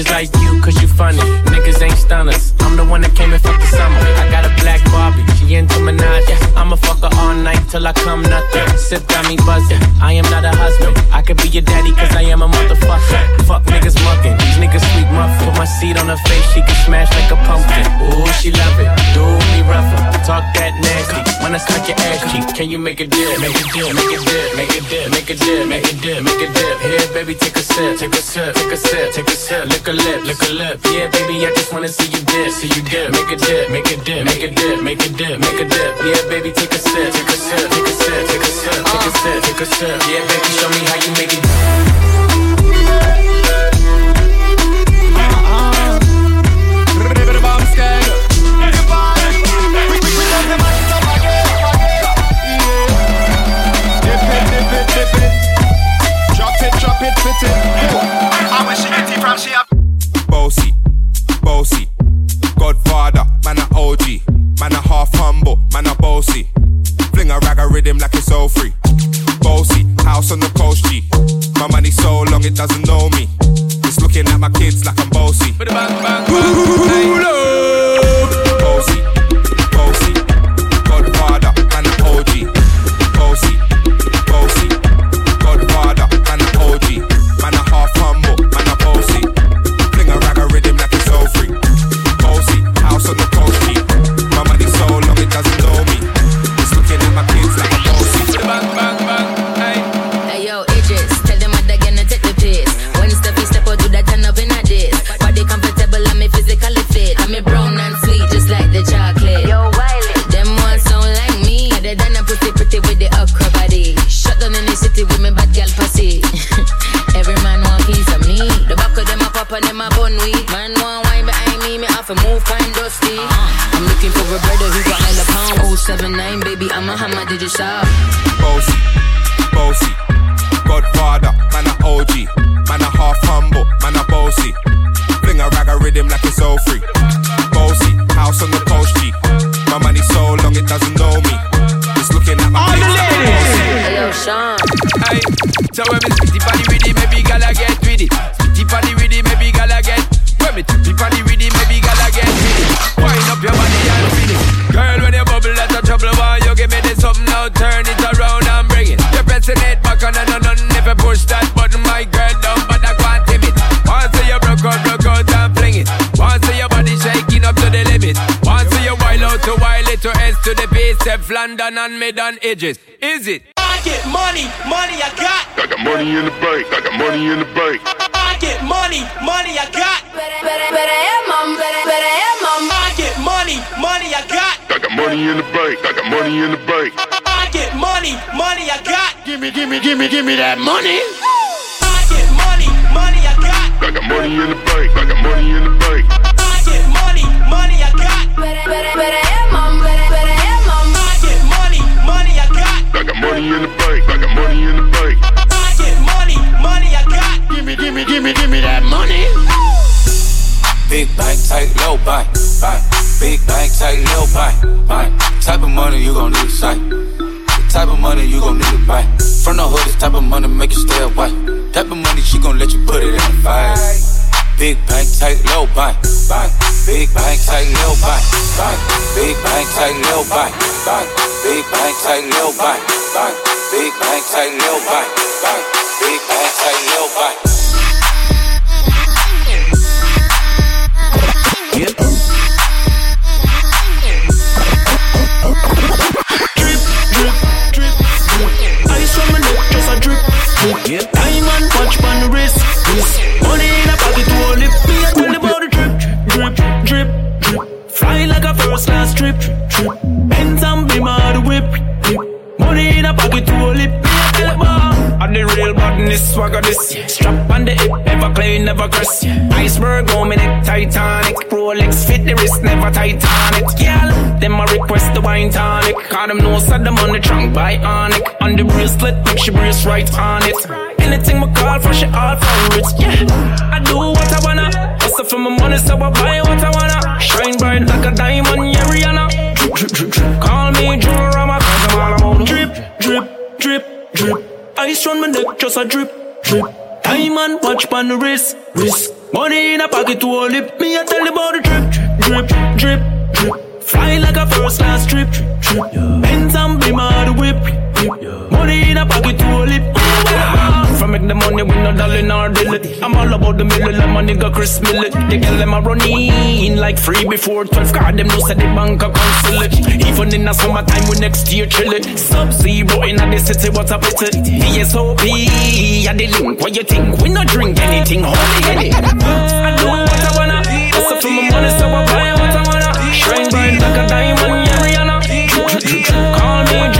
bitches like you, cause you funny. Niggas ain't stunners. I'm the one that came and fucked the summer. I got a black Barbie, she into Minaj. I'ma fuck her all night till I come nothing. Sip got me buzzing. I am not a husband. I could be your daddy, cause I am a motherfucker. Fuck niggas mucking. These niggas sweet muff. Put my seat on her face, she can smash like a pumpkin. Ooh, she love it. Do me rougher. Talk that nasty. When I smack your ass cheek, can you make it? Sip, take a sip, take a sip, take a sip. Lick a lip, lick a lip. Yeah, baby, I just wanna see you dip, see you dip. Make a dip, make a dip, make a dip, make a dip, make a dip. Yeah, baby, take a sip, take a sip, take a sip, take a sip, take a sip, take a sip. Yeah, baby, show me how you make it. Long it doesn't know me. It's looking at my kids like I'm bossy. Step London and mid on edges. Is it? I get money, money I got. I got money in the bank. I got money in the bank. I get money, money I got. Better, better, better, yeah, mom, better, better, yeah, mom. I get money, money I got. I got money in the bank. I got money in the bank. I get money, money I got. Gimme, gimme, gimme, gimme that money. I get money, money I got. I got money in the bank. I got money in the bank. Money in the bank. I got money in the bank. I get money, money I got. Gimme, gimme, gimme, gimme that money. Big bank, tight, low bank, bank. Big bank, tight, low bank, bank. Type of money you gon' need to sight. The type of money you gon' need to buy. From the hood, this type of money make you stay away. Type of money she gon' let you put it in the fight. Big bank, tight, low bank, bank. Big bank, tight, low bank, bank. Big bank, tight, low bank, bank. Big bank, tight, low bank, bank. Big bank, tight, low bank, bank. Big bank, tight, a drip. drip. Diamond watch wrist. Money in a pocket. Me the drip, drip, drip, drip. Fly like a first class trip, trip. Benz and beam out the whip. The real badness, swagger this. Strap on the hip, never clean, never crest. Iceberg on me neck, Titanic. Rolex fit the wrist, never Titanic. Girl, them a request the wine tonic. Cause them know said them on the trunk, bionic. On the bracelet, make she brace right on it. Anything me call for, she all for it. Yeah, I do what I wanna. Hustle for my money, so I buy what I wanna. Shine bright like a diamond, yeah, Rihanna. Drip, drip, drip, drip. Call me Jurama, cause I'm all about drip, drip, drip, drip. Ice on my neck, just a drip, drip. Diamond watch on the wrist, wrist. Money in a pocket to hold it. Me, I tell about the drip, drip, drip, drip. Fly like a first class trip, trip. Benz and beam out the whip, drip. Money in a pocket to a lip. Make the money with no darling or dilly. I'm all about the middle, my nigga Chris Millet. The girl them a run in like free before 12. Card them no say the bank a cancel it. Even in the summertime, we next year chill it. Sub zero in the city, what a pity. VSOP, yeah the link. What you think? We no drink anything, holy it. I do what I wanna. Hustle for my money, so I buy what I wanna. Shine bright like a diamond, yeah Rihanna. Call me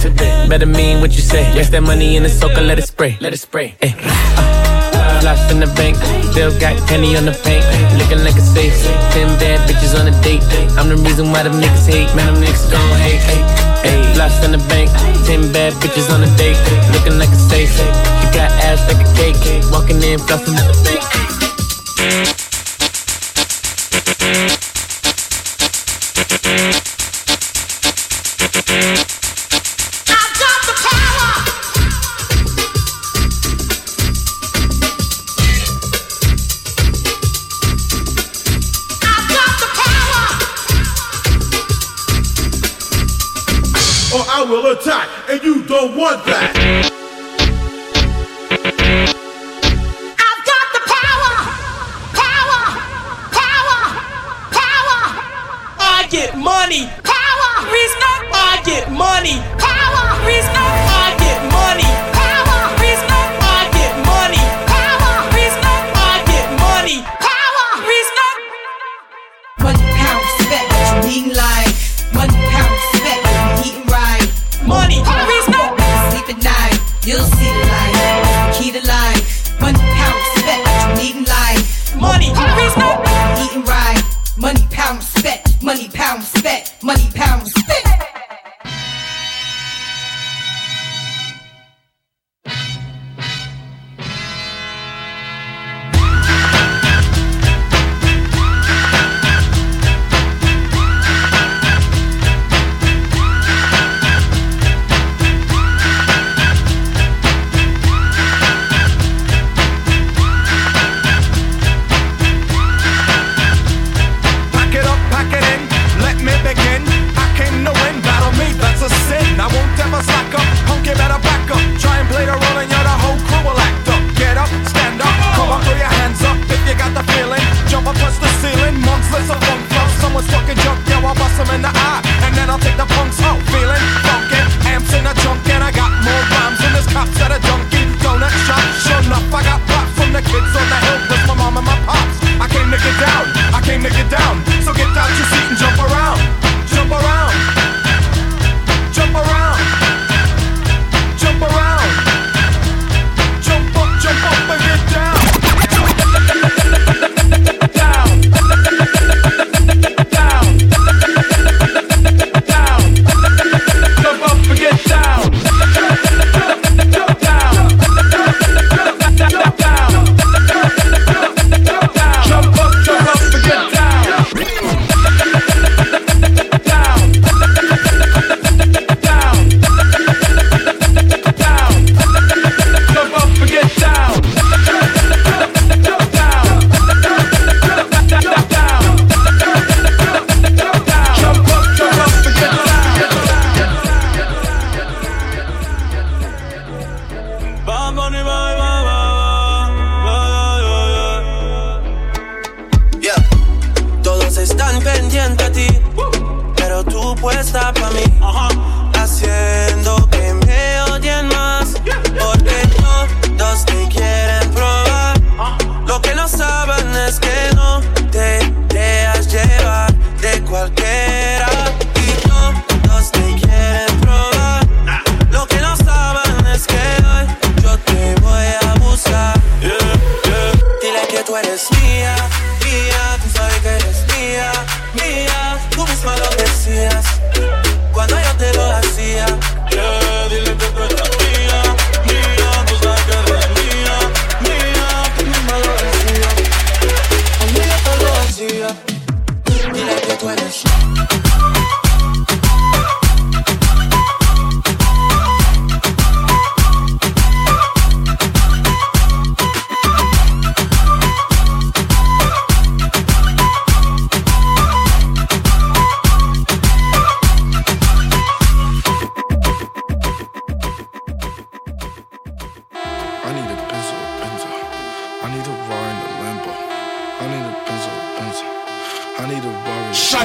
today. Better mean what you say. Yes, that money in the soaker, let it spray. Let it spray. Ay. Uh, in the bank, still got penny on the paint. Looking like a safe. Ten bad bitches on a date. I'm the reason why them niggas hate. Man, them niggas gon' hate. Ay. In the bank, ten bad bitches on a date. Looking like a safe. She got ass like a cake. Walking in, flossing in the bank. And you don't want that.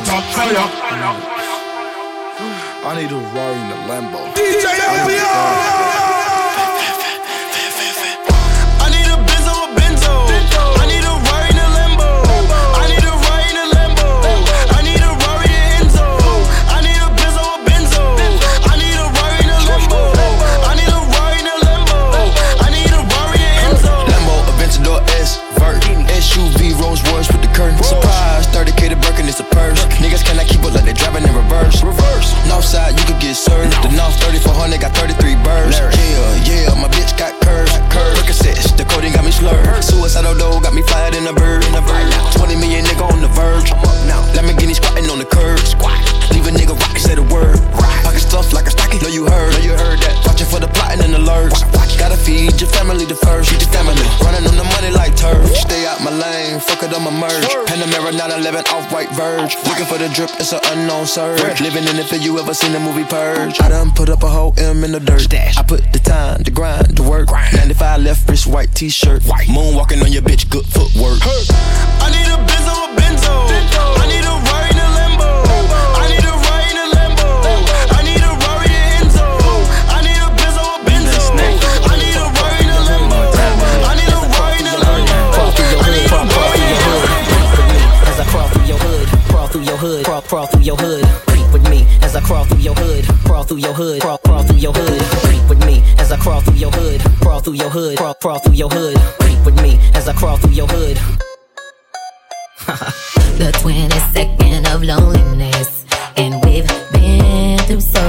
Fire. I need a Rari in the Lambo. DJ I Northside, you could get served. The North 3400 got 33 birds. Yeah, yeah, my bitch got curves. Curves. Percocets, the coding got me slurred. Suicidal dough got me fired in a bird. In a bird. 20 million nigga on the verge. I'm up now. Lamborghini squatting on the curb. Squat. Leave a nigga rock, say the word. Pocket stuff like a stocking. Know you heard. Know you heard that. Watching for the plotting and alerts. Gotta feed your family the first. Feed your family. Running on the money like turf. Stay out my lane. Fuck it, I'ma merge. Panamera 911 off white verge. Looking for the drip, it's an unknown surge. Living in the field, you ever seen the movie Purge? I done put up a whole M in the dirt. I put the time, the grind, the work. 95 left wrist, white t-shirt. Moonwalking on your bitch, good footwork. I need a Benzo, a Benzo. I need a Rari in a Lambo. I need a Rari in a Lambo. I need a Rari in Enzo. I need a Benzo, a Benzo. I need a Rari in a Lambo. I need a Rari in a Lambo. Crawl through your hood, crawl, crawl through your hood. Creep with me as I crawl through your hood, crawl through your hood, crawl, crawl through your hood. Creep with me as I crawl through your hood, crawl through your hood, crawl, crawl through your hood. Creep with me as I crawl through your hood, crawl through your hood, crawl, crawl through your hood. Creep with me as I crawl through your hood. the 22nd of loneliness. And we've been through so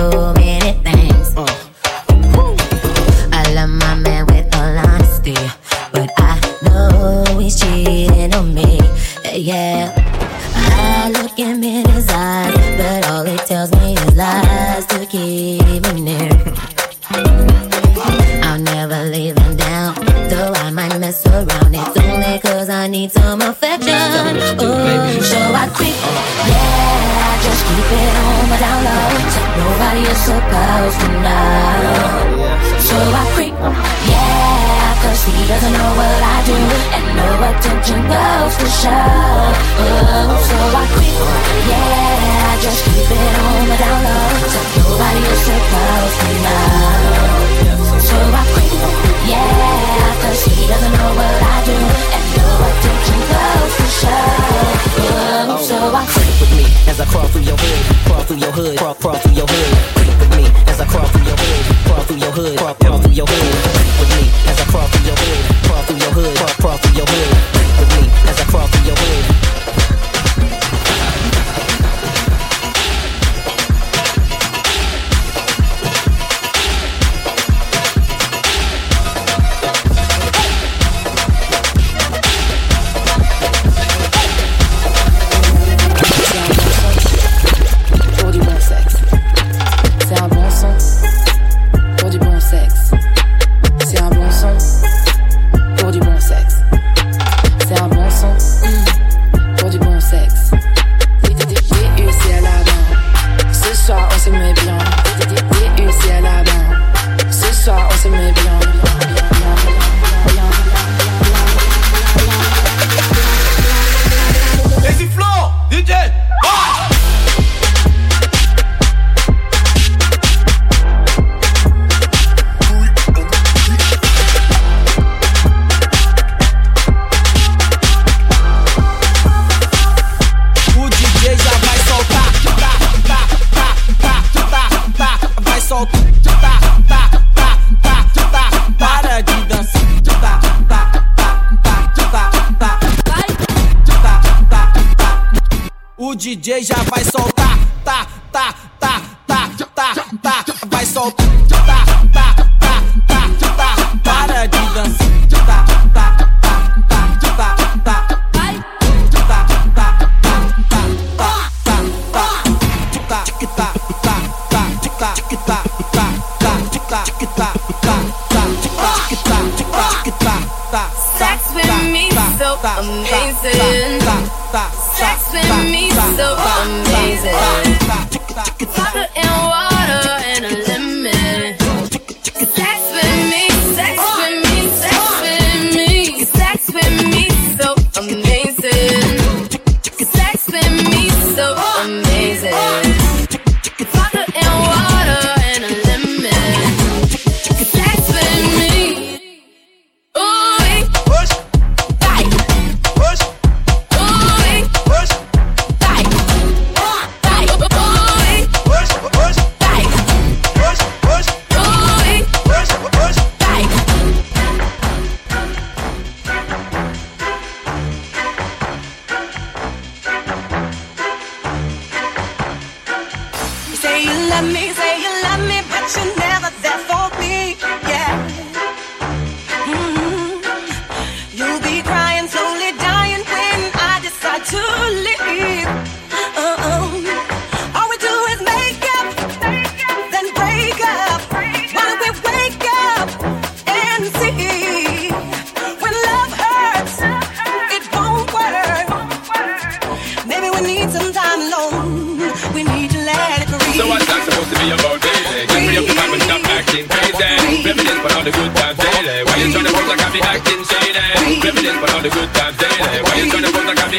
DJ já vai soltar,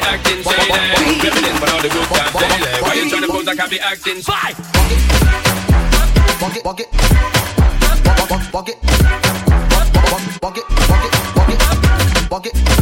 be acting shady? Reminisce for all the good times daily. Why you tryna pose like I be acting shady? Walk it, walk it, walk, walk, walk it, walk, walk, walk, walk it, walk it, walk it, walk it,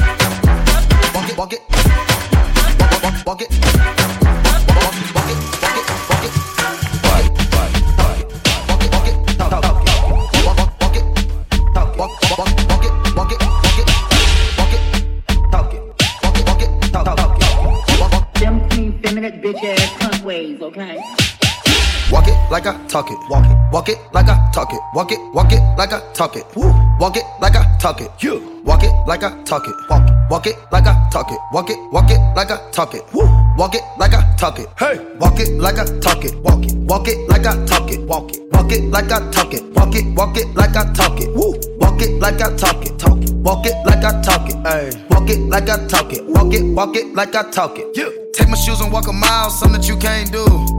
like I talk it. Walk it. Walk it like I talk it. Walk it. Walk it like I talk it. Woo. Walk it like I talk it. You. Walk it like I talk it. Walk it. Walk it like I talk it. Walk it. Walk it like I talk it. Woo. Walk it like I talk it. Hey. Walk it like I talk it. Walk it. Walk it like I talk it. Walk it. Walk it like I talk it. Walk it. Walk it like I talk it. Woo. Walk it like I talk it. Talk it. Walk it like I talk it. Hey. Walk it like I talk it. Walk it. Walk it like I talk it. You. Take my shoes and walk a mile. Something that you can't do.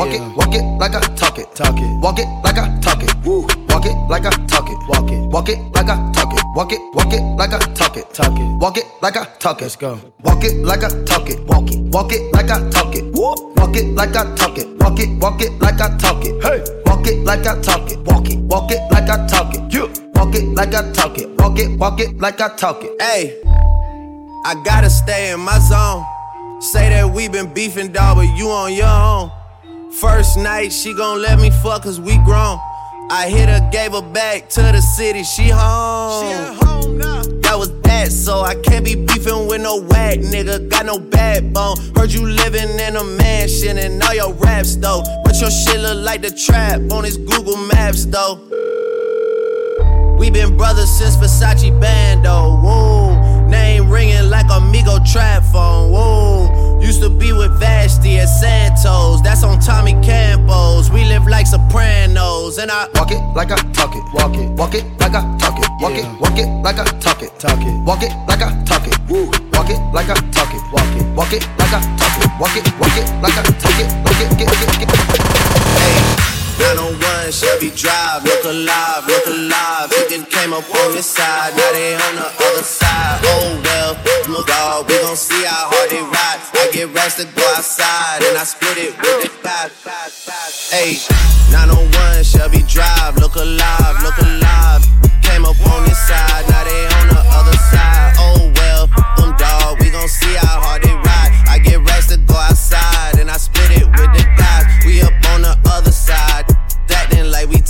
Walk it. Walk it like I talk it. Talk it. Walk it like I talk it. Woo. Walk it like I talk it. Walk it. Walk it like I talk it. Walk it. Walk it like I talk it. Talk it. Walk it like I talk it. Let's go. Walk it like I talk it. Walk it. Walk it like I talk it. Woo. Walk it like I talk it. Walk it. Walk it like I talk it. Hey. Walk it like I talk it. Walk it. Walk it like I talk it. You. Walk it like I talk it. Walk it. Walk it like I talk it. Hey, I gotta stay in my zone. Say that we been beefing, dog, but you on your own. First night, she gon' let me fuck cause we grown. I hit her, gave her back to the city, she home. She at home now. That was that, so I can't be beefing with no whack nigga. Got no backbone. Heard you living in a mansion and all your raps though. But your shit look like the trap on his Google Maps though. We been brothers since Versace Bando. Whoa, name ringing like Amigo trap phone. Whoa, used to be with Vashtie at Santos. That's on Tommy Campos. We live like Sopranos, and I walk it like I talk it. Walk it, walk it like I talk it. Walk it, walk it like I talk it. Talk it, walk it like I talk it. Woo, walk it like I talk it. Walk it, walk it like I talk it. Walk it, walk it like I talk it. Walk it, get, get, get. Hey, 901 101 Shelby Drive, look alive, look alive. Chicken came up on this side, now they on the other side. Oh well, look dog, we gon' see how hard they ride. I get rest to go outside, and I split it with the guy. Hey, 901 Shelby Drive, look alive, look alive. Came up on this side, now they on the other side. Oh well, them dog, we gon' see how hard they ride. I get rest to go outside, and I split it with the guys.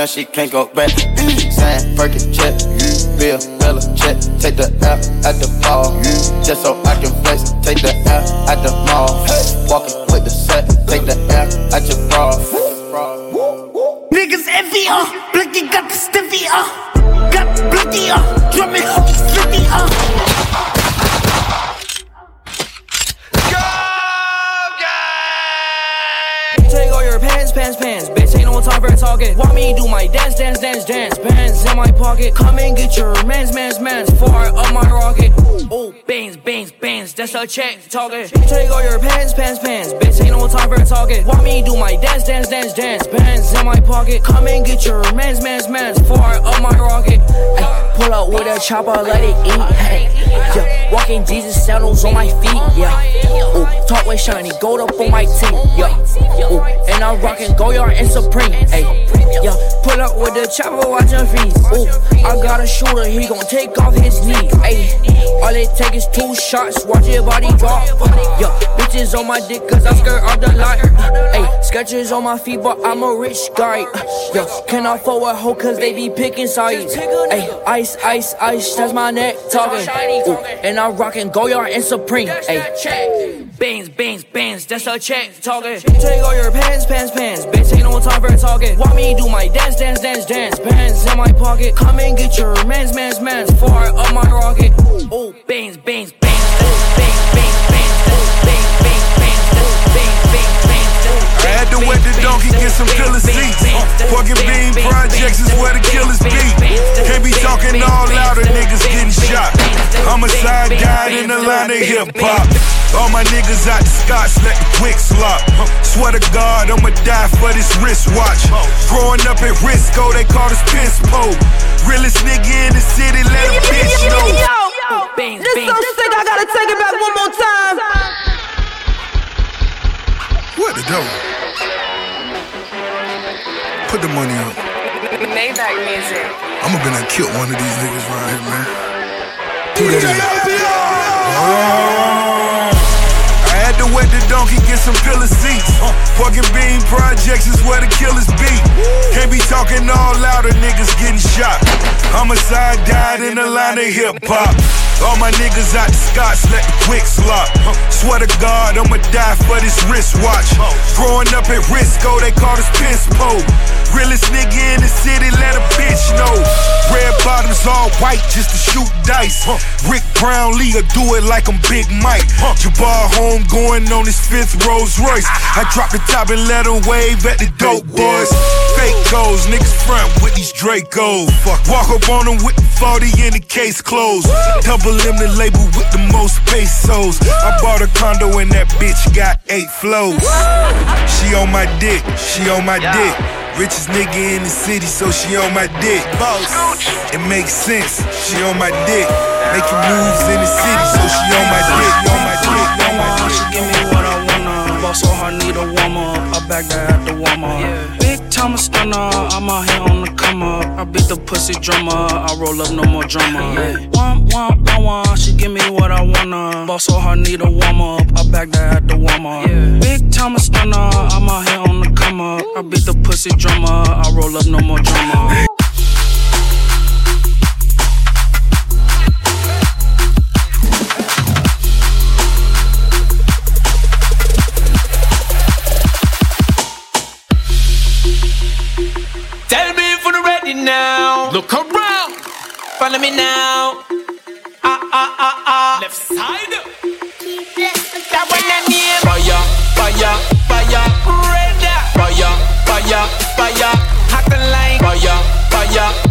Now she can't go back. Mm. Saying, Burger check, Bill, Bella check. Take the L at the ball. Just so I can flex. Take the L at the mall. Walking time. Want me do my dance, dance, dance, dance. Bands in my pocket. Come and get your mans, mans, mans. Far up my rocket. Oh, bangs, bangs, bangs. That's a check talking. Take all your pants, pants, pants. Bitch, ain't no time for talking. Want me do my dance, dance, dance, dance. Bands in my pocket. Come and get your mans, mans, mans. Far up my rocket. Ay, pull up with a chopper, let it eat. Yeah, walking Jesus sandals on my feet. Yeah. Ooh, talk with shiny gold up on my teeth. Yeah. Ooh, and I'm rocking Goyard and Supreme. Ay, yeah, pull up with the chopper, watch him freeze. Ooh, I got a shooter, he gon' take off his knee. All it take is two shots, watch your body drop. Yeah, bitches on my dick, cause I skirt off the lot. Ay, sketches on my feet, but I'm a rich guy. Yeah, can I forward hoe, cause they be picking sides. Ice, ice, ice, that's my neck talking. And I'm rocking Goyard and Supreme. Ay, bangs, bangs, bangs, that's a check talking. Take all your pants, pants, pants. Bitch, ain't no time for talking. Want me do my dance, dance, dance, dance. Bands in my pocket. Come and get your mans, mans, mans. Far up my rocket. Oh, bangs, bangs, bangs. Bangs, bangs, bangs. Bangs, bangs, bangs. Bangs, bangs, bangs. Had to wet the donkey, get some killer seats. Fucking bean projects is where the killers be. Can't be talking all louder, niggas getting shot. I'm a side guy in the line of hip hop. All my niggas out the Scots, let the quick slop. Swear to God, I'ma die for this wristwatch. Growing up at Risco, they call us piss pole. Realest nigga in the city, let a bitch know. This so sick, I gotta take it back one more time. What the dope? Put the money up. Maybach music. I'ma gonna kill one of these niggas right here, man. Put it in. Oh. I had to wet the donkey, get some pillar seats. Fucking bean projects is where the killers be. Can't be talking all louder, niggas getting shot. Homicide died in the line of hip hop. All my niggas out the Scots, let the quick slop. Swear to God, I'ma die for this wristwatch. Growing up at Risco, they call us piss pole. Realest nigga in the city, let a bitch know. Red bottoms, all white just to shoot dice. Rick Brownlee will do it like I'm Big Mike. Jabbar home going on his fifth Rolls Royce. I drop the top and let him wave at the dope boys. Fake goals, niggas front with these Dracos. Walk up on them with the 40 in the case closed. Double M the label with the most pesos. I bought a condo and that bitch got eight flows. She on my dick, she on my dick. Richest nigga in the city, so she on my dick. Boss, it makes sense. She on my dick. Making moves in the city, so she on my dick. On my dick, on my dick. She give me what I wanna. Boss so I need a warm up. I back that at the warm up. Time stunner. I'm out here on the come up. I beat the pussy drummer. I roll up, no more drama. One, one, one, one. She give me what I wanna. Boss so hard, need a warm up. I back that at the warm up. Big time stunner. I'm out here on the come up. I beat the pussy drummer. I roll up, no more drama. Now. Look around. Follow me now. Ah, ah, ah, ah. Left side. That one that name. Fire, fire, fire. Red. Fire, fire, fire. Hot like. Fire, fire,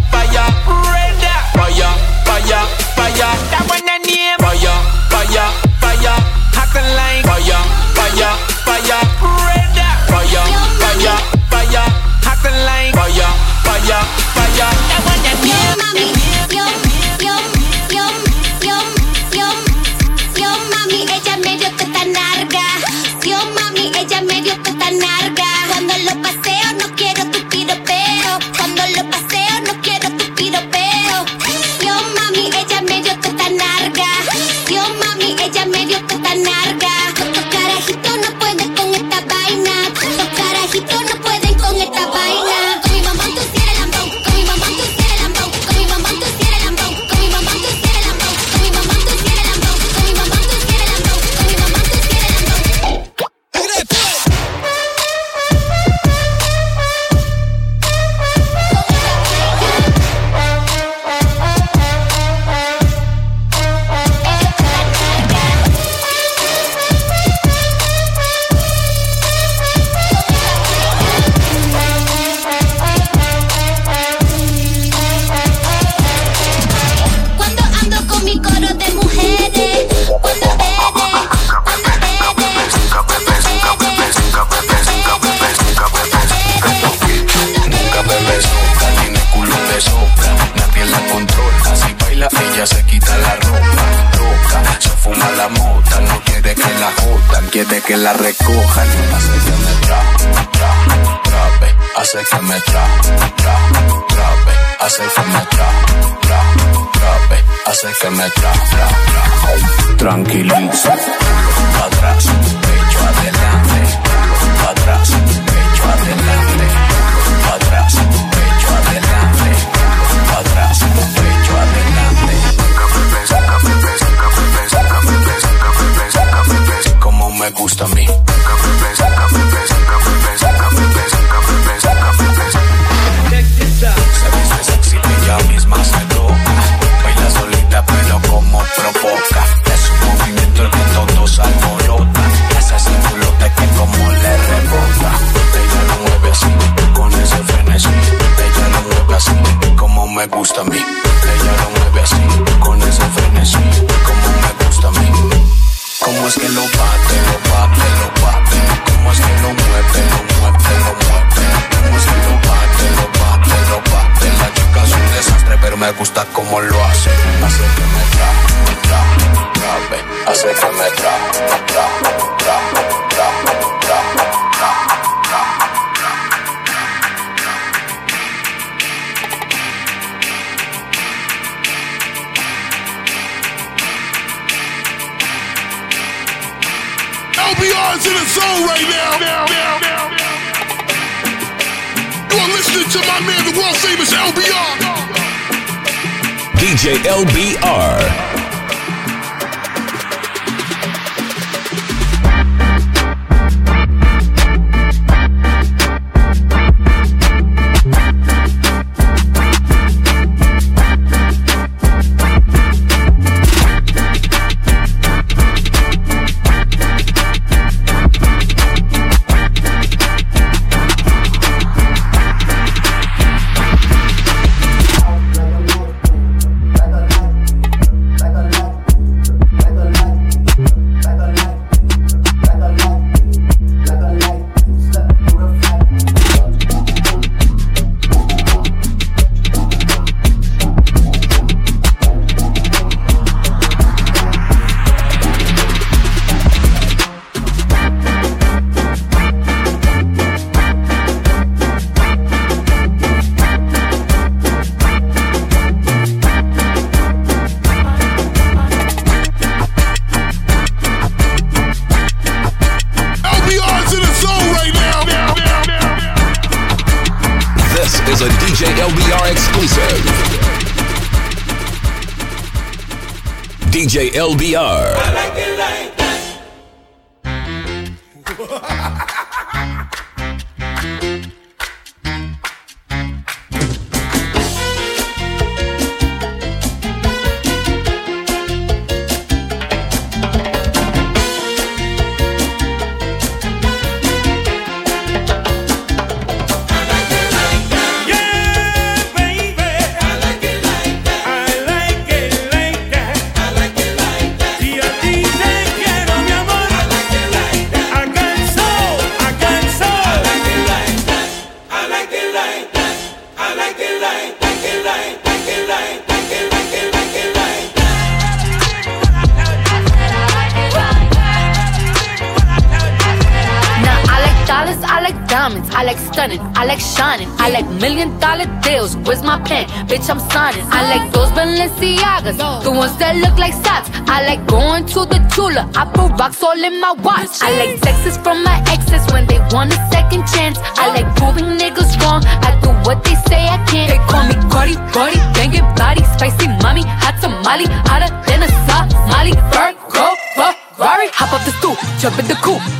LBR. Like going to the Tula, I put rocks all in my watch. I like texts from my exes when they want a second chance. I like proving niggas wrong. I do what they say I can't. They call me Cardi, Cardi, banging body, spicy mommy, hot tamale, hotter than a Somali. Virgo, Ferrari, hop up the stool, jump in the coupe.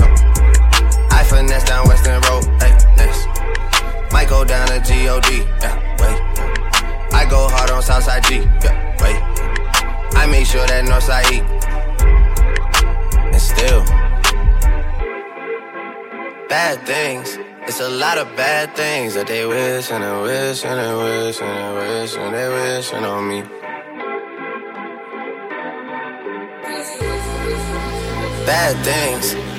finesse down Weston Road. Like, next. Might go down to God. Yeah, wait. I go hard on Southside G. Yeah, wait. I make sure that Northside eat. And still, bad things. It's a lot of bad things that they wish and they wish and they wish and they wish and they wishing on me. bad things.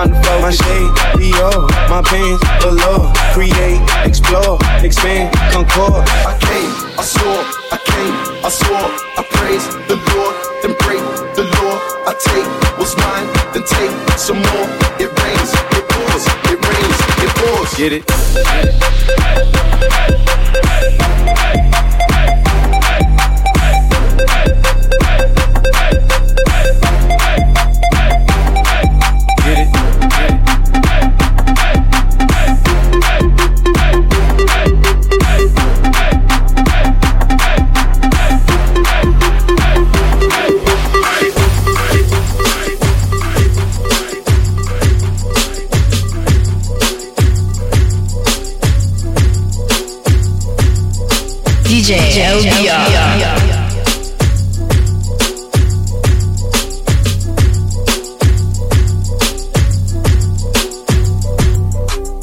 Time to flow. My shade, Dior, my pants below. Create, explore, expand, concord. I came, I saw, I came, I saw, I praise the Lord, then break the law. I take what's mine, then take some more. It rains, it pours, it rains, it pours. Get it? DJ LBR.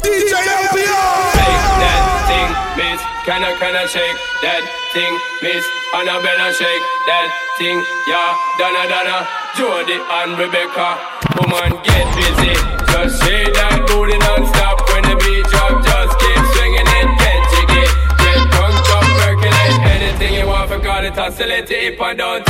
DJ Shake that thing, miss. Can I, can I shake that thing, miss? Annabella shake that thing, yeah. Donna, Donna, Jody and Rebecca. Woman, get busy. Just shake that booty non-stop when the beat drop. Just you want, it, oscillate if I don't.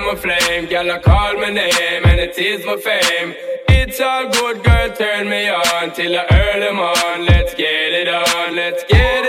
My flame. Girl, I call my name and it is my fame It's all good, girl, turn me on Till the early morn. Let's get it on, let's get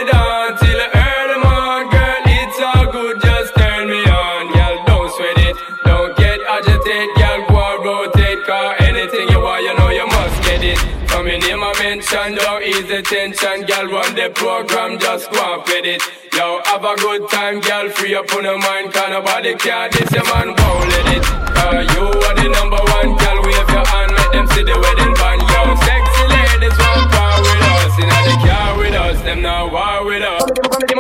mention, don't ease the tension. Girl, run the program, just go fit it. Yo, have a good time, girl, free up on your mind Cause nobody care, this your man won't let it. Cause you are the number one, girl, wave your hand Make them see the wedding band, yo Sexy ladies want power with us. Inna the car with us, them now war with us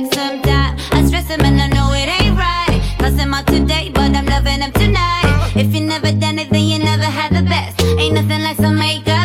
sex. I stress him and I know it ain't right. Cause him out today, but I'm loving him tonight. If you never done it, then you never had the best. Ain't nothing like some makeup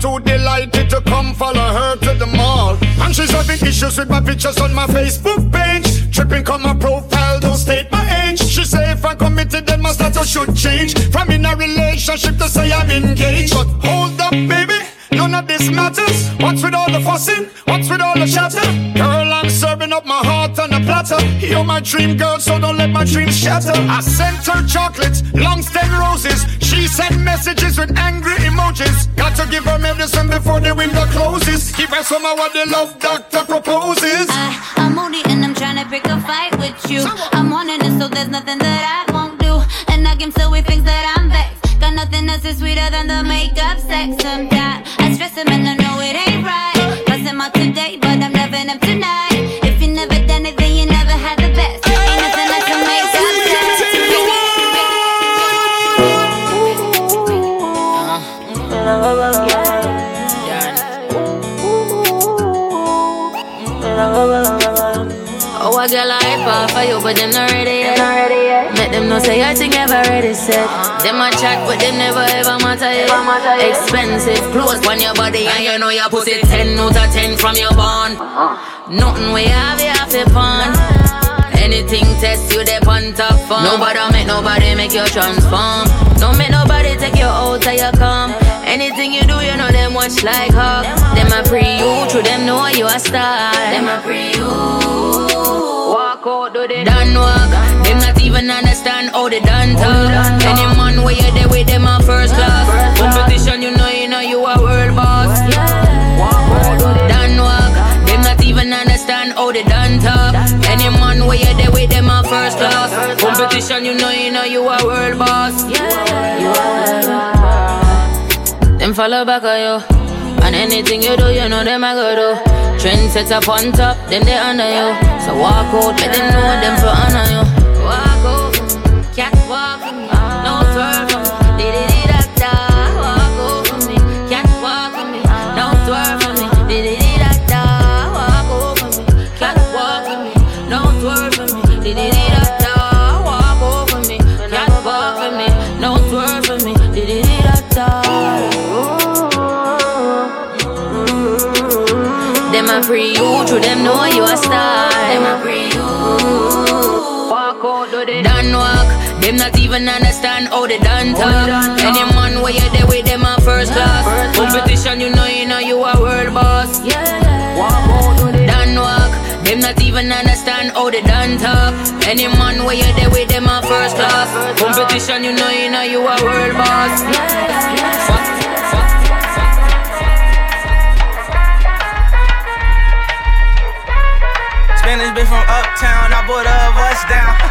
too delighted to come follow her to the mall. And she's having issues with my pictures on my Facebook page. Tripping on my profile, don't state my age. She say if I'm committed, then my status should change from in a relationship to say I'm engaged. But hold up, baby. None of this matters. What's with all the fussing? What's with all the chatter? Girl, I'm serving up my heart on a platter. You're my dream girl, so don't let my dreams shatter. I sent her chocolates, long stem roses. She sent messages with angry emojis. Got to give her medicine before the window closes. Give her some of what the love doctor proposes. I'm moody and I'm trying to pick a fight with you. I'm wanting it, so there's nothing that I won't do. And I can tell with things that I'm vexed. Nothing else is sweeter than the makeup sex. Sometimes I stress him and I know it ain't right. Cause him out today, but I'm loving him tonight. If you never done it, then you never had the best. Ain't nothing like some makeup sex. Oh, I got like hype for you, but them not ready know say I think ever ready set. Them a chat, but them never ever matter yet. Expensive clothes on your body, and you know your pussy 10 out of 10 from your bond. Nothing we have, you have to pawn. Anything test you, they on top form. Nobody make nobody make you transform. Don't make nobody take you out till you come. Anything you do, you know them watch like hawk. Them a pre you, true them know you a star. Them a pre you. Walk out, do they done walk. Them not even understand how they done talk. Any man where you there with them a first class. Competition, you know, you know you a world boss. Done walk. Them not even understand how they done talk. Any man where you there with them a first class. Competition, you know, you know you a world boss. Them follow back on you. And anything you do, you know them I go do. Trend set up on top, then they under you. So walk out, let them know them for honor you. Walk out, cat walk for me, no da. Walk for me, no twerk for me. Did it true them know you a star. Them a you. Walk out, do they done walk? Them not even understand how they done talk. Any man where you there with them a first class. Competition, you know, you know you a world boss. Walk out, do they done walk? Them not even understand how they done talk. Any man where you there with them a first class. Competition, you know, you know you a world boss. Fuck. Bitch from uptown, I bought a bus down.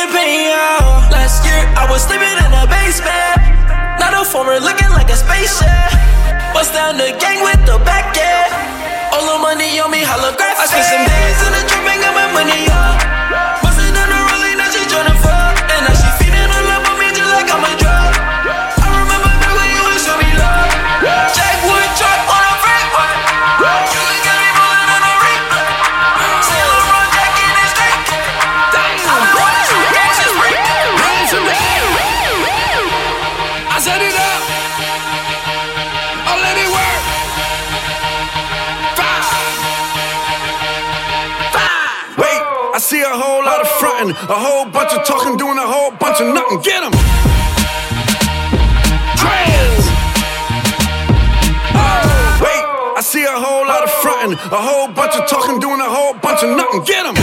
Your campaign. Last year I was sleeping in a basement. Not a former looking like a spaceship. Bust down the gang with the back, yeah. All the money on me, holographic. I spent some days in the trap and got my money up. Lot a whole bunch of talking, doing a whole bunch of nothing. Get 'em. Oh, wait, I see a whole lot of frontin', a whole bunch of talking, doing a whole bunch of nothing. Get 'em.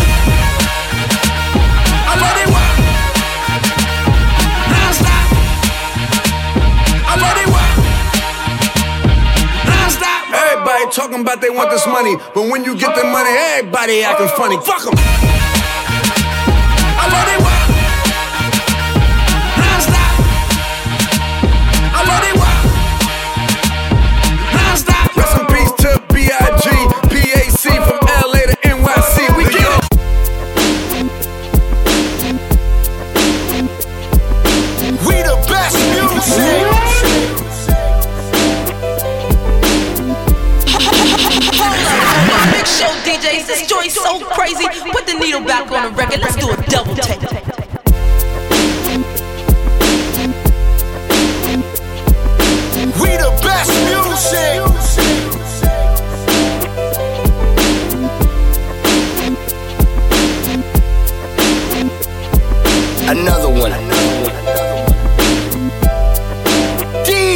I let it. Everybody talking about they want this money, but when you get the money, everybody acting funny. Fuck 'em. I let it This joint's so crazy. Put the needle back on the record. Let's do a double take. We the best music. Another one.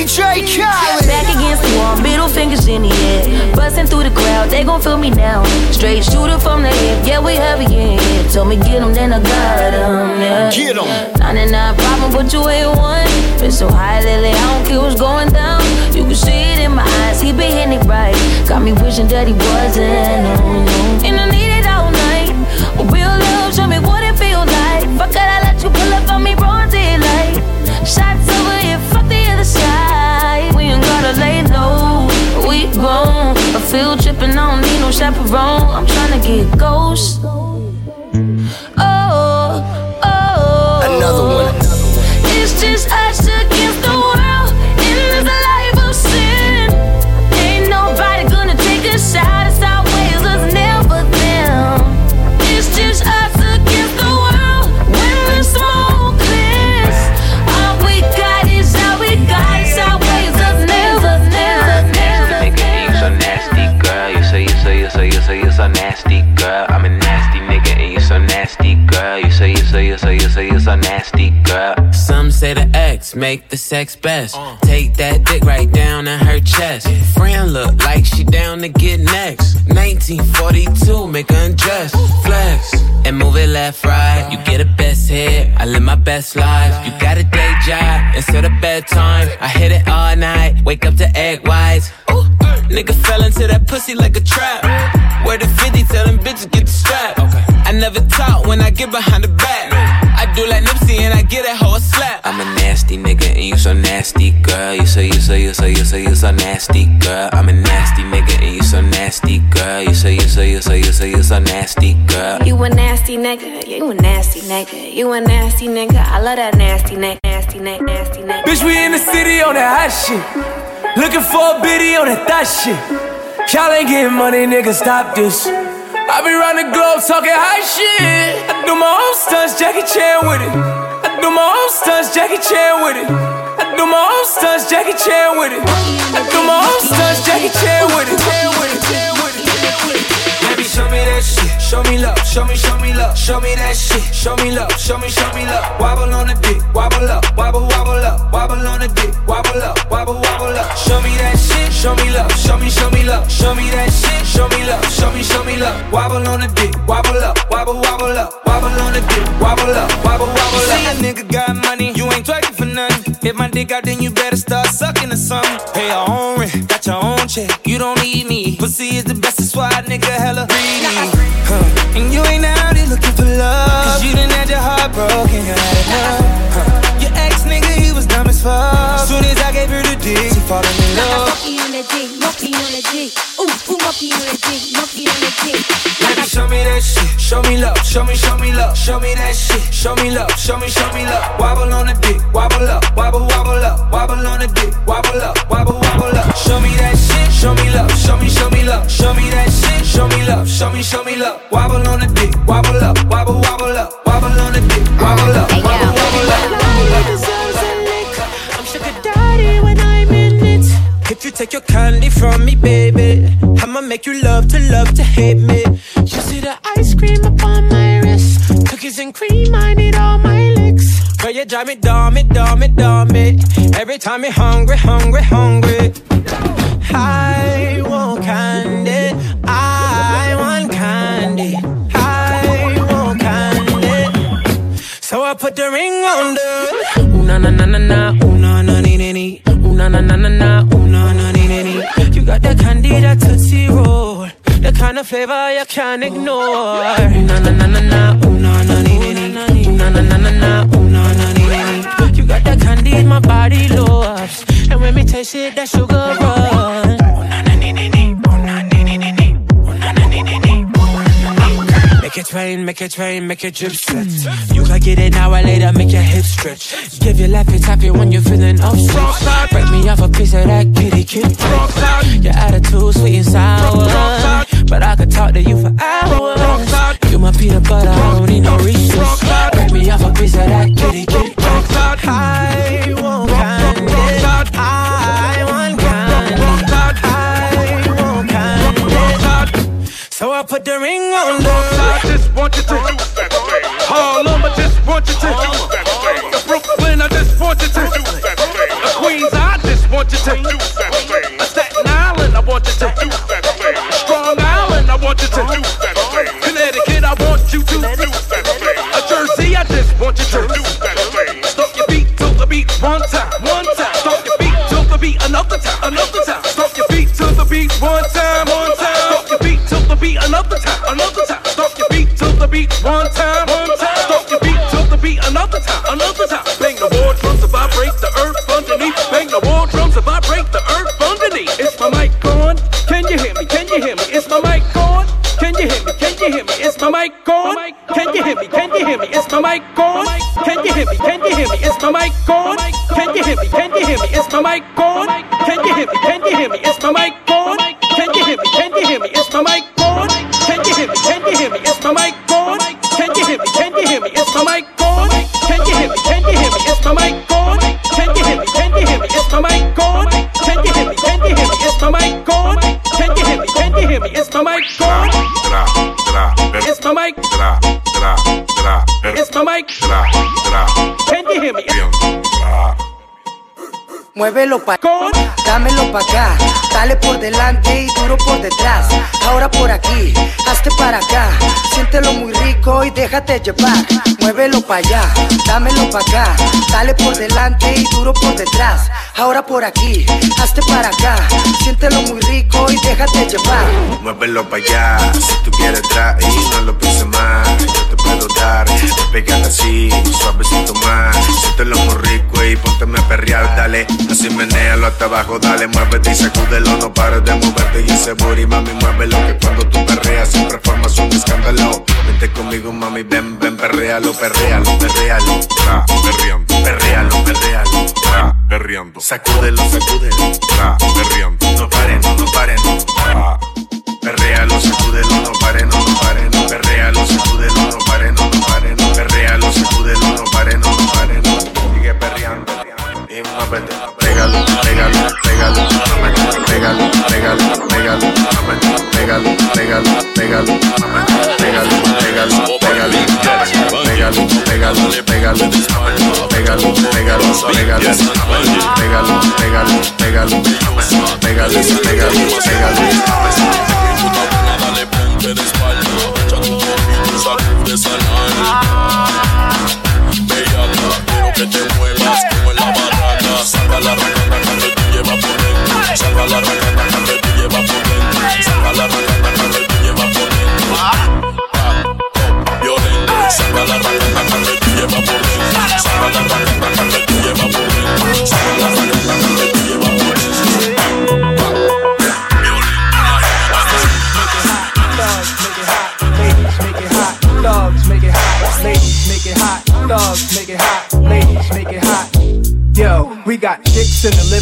DJ Khaled. Back against the wall, middle fingers in the air. Busting through the crowd, they gon' feel me now. Straight shooter from the hip, yeah, we heavy in. Told me get 'em, then I got 'em, yeah. Get 'em. 99 problem, but you ain't one. Been so high lately, I don't care what's going down. You can see it in my eyes, he been hitting it right. Got me wishing that he wasn't, no. And I need it all night. Real love, show me what it feel like. Fuck I let you pull up on me, broad daylight. Shots Gotta lay low, we grown. A field trip and I don't need no chaperone. I'm tryna get ghost. Oh, oh. Another one. It's just us say the X make the sex best. Take that dick right down in her chest. Friend look like she down to get next. 1942, make her undress. Flex and move it left, right. You get a best hit. I live my best life. You got a day job instead of bedtime. I hit it all night. Wake up to egg whites. Ooh, nigga fell into that pussy like a trap. Where the 50 tell them bitches get the strap. I never talk when I get behind the back. I do like Nipsey and I get that hoe a slap. I'm a nasty nigga and you so nasty, girl. You say you say you say you say you so nasty, girl. I'm a nasty nigga and you so nasty, girl. You say you say you say you say you so nasty, girl. You a nasty nigga, you a nasty nigga, you a nasty nigga. I love that nasty nigga, nasty nigga, nasty nigga. Bitch, we in the city on that hot shit. Looking for a biddy on that thot shit. Y'all ain't getting money, nigga, stop this. I be round the globe talking high shit. I do my own stunts, Jackie Chan with it. I do my own stunts, Jackie Chan with it. I do my own stunts, Jackie Chan with it. I do my own stunts, Jackie Chan with it. Baby, show me that shit. Show me love. Show me, show me love. Show me that shit. Show me love. Show me, show me love. Wobble on the dick. Wobble up. Wobble, wobble up. Wobble on the dick. Wobble up. Wobble, wobble up. Show me that shit. Show me love. Show me, show me love. Show me that shit. Show me love. Show me, show me love. Wobble on the dick. Wobble up. Wobble, wobble up. Wobble on the dick. Wobble up. Wobble, wobble up. See a nigga got money, you ain't twerking for nothing. If my dick out, then you better start sucking or something. Pay your own rent, got your own check. You don't need me. Pussy is the best, that's why nigga hella greedy. Huh. And you ain't out here looking for love. Cause you done had your heart broken, you had enough. Huh. Your ex nigga, he was dumb as fuck. Soon as I gave her the dick, she falling in love. Monkey on the dick, on. Ooh, ooh, monkey on the dick, monkey on the dick. Baby, show me that shit. Show me love. Show me, show me love. Show me that shit. Show me love. Show me, show me love. Wobble on the dick. Wobble up. Wobble, wobble up. Wobble on the dick. Wobble up. Wobble, wobble up. Show me that shit. Show me love. Show me, show me love. Show me that shit. Show me love. Show me, show me love. Wobble on the dick. Wobble up. Wobble, wobble up. Wobble on the dick. Wobble up. Wobble you take your candy from me, baby, I'ma make you love to love to hate me. You see the ice cream up on my wrist, cookies and cream, I need all my licks. Girl, you drive me dumb, me dumb, me dumb, me. Every time you're hungry, hungry, hungry. I want candy, I want candy, I want candy. So I put the ring on the Ooh na na na na na, ooh na na ooh na na na na na, ooh na na ni ni ni. You got that candy, that tootsie roll, the kind of flavor you can't ignore. Ooh na na na na na, ooh na na ni ni ni, ooh na na na na na, ooh na na ni ni ni. You got that candy my body loves, and when me taste it, that sugar rush. it rain, make it rain, make it drip set. You can get it now or later, make your hips stretch. Give your left a tap it when you're feeling upset. Break me off a piece of that kitty kid. Your attitude sweet and sour, but I could talk to you for hours. You my peanut butter, I don't need no reasons. Break me off a piece of that kitty kid. I want. Put the ring on. I just want you to. Another time, another time. Stop your feet till the beat one time, one time. Stop your feet till the beat another time, another time. Bang the war drums to vibrate the earth underneath. Bang the war drums to vibrate the earth underneath. Is my mic on? Can you hear me? Can you hear me? Is my mic on? Can you hear me? Can you hear me? Is my mic on? Can you hear me? Can you hear me? Is my mic on? Can you hear me? Can you hear me? Is my mic on? Can you hear me? Can you hear me? Is my mic on? Can you hear me? Can you hear me? Is my mic you hear me? Is my mic on? Can you hear me? Can you hear me? Is my mic on? Can you hear me? Can you hear me? Is my mic on? Can you hear me? Can you hear me? Is my mic on? Can you hear me? Can you hear me? Is my mic on? Can you hear me? Can you hear me? Is my mic on? Tra, tra, per- Is my mic? Is my mic? Can you hear me? Muévelo pa' dámelo pa' acá, dale por delante y duro por detrás. Ahora por aquí, hazte para acá, siéntelo muy rico y déjate llevar. Muévelo pa' allá, dámelo pa' acá, dale por delante y duro por detrás. Ahora por aquí, hazte para acá, siéntelo muy rico y déjate llevar. Muévelo para allá, si tú quieres traer, no lo pienses más. Puedo dar, pégate así, suavecito más. Siéntelo muy rico y pónteme a perrear, dale. Así menéalo hasta abajo, dale, muévete y sacúdelo, no pares de moverte. Y ese booty, mami, muévelo, que cuando tú perreas siempre formas un escándalo. Vente conmigo, mami, ven, ven, perrealo, perrealo, perrealo. Tra, perreando, perrealo, perrealo. Tra, perreando. Sacúdelo, sacúdelo. Tra, perreando. No paren, no, paren. Tra, Perréalo, sacúdelo, no pare, no, no Pégalo, pégalo, pégalo, pégalo, pégalo, pégalo, pégalo, pégalo, pégalo, pégalo, pégalo, pégalo, pégalo,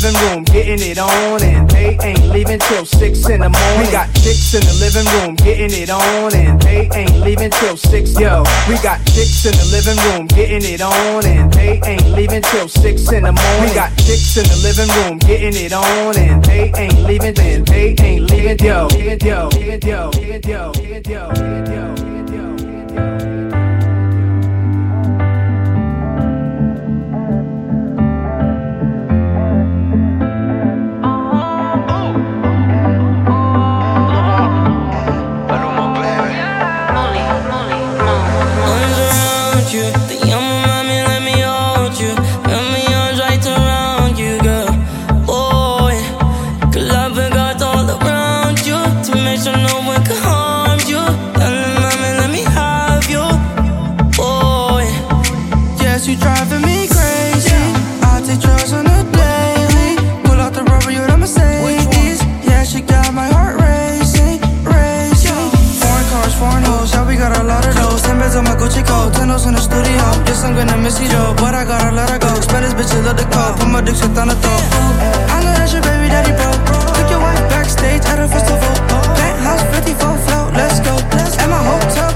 living room getting it on, and they ain't leaving till six in the morning. We got chicks in the living room getting it on, and they ain't leaving till six. Yo, we got chicks in the living room getting it on, and they ain't leaving till six in the morning. We got chicks in the living room getting it on, and they ain't leaving, and they ain't leaving. Yo, yo, yo, yo, yo, yo, yo, yo. Yes, I'm gonna miss you, Joe, but I gotta let her go. Spanish bitches love the call, put my dick shit on the throat. I know that's your baby daddy, bro. Took your wife backstage at a festival. Penthouse 54 float, let's go. And my hotel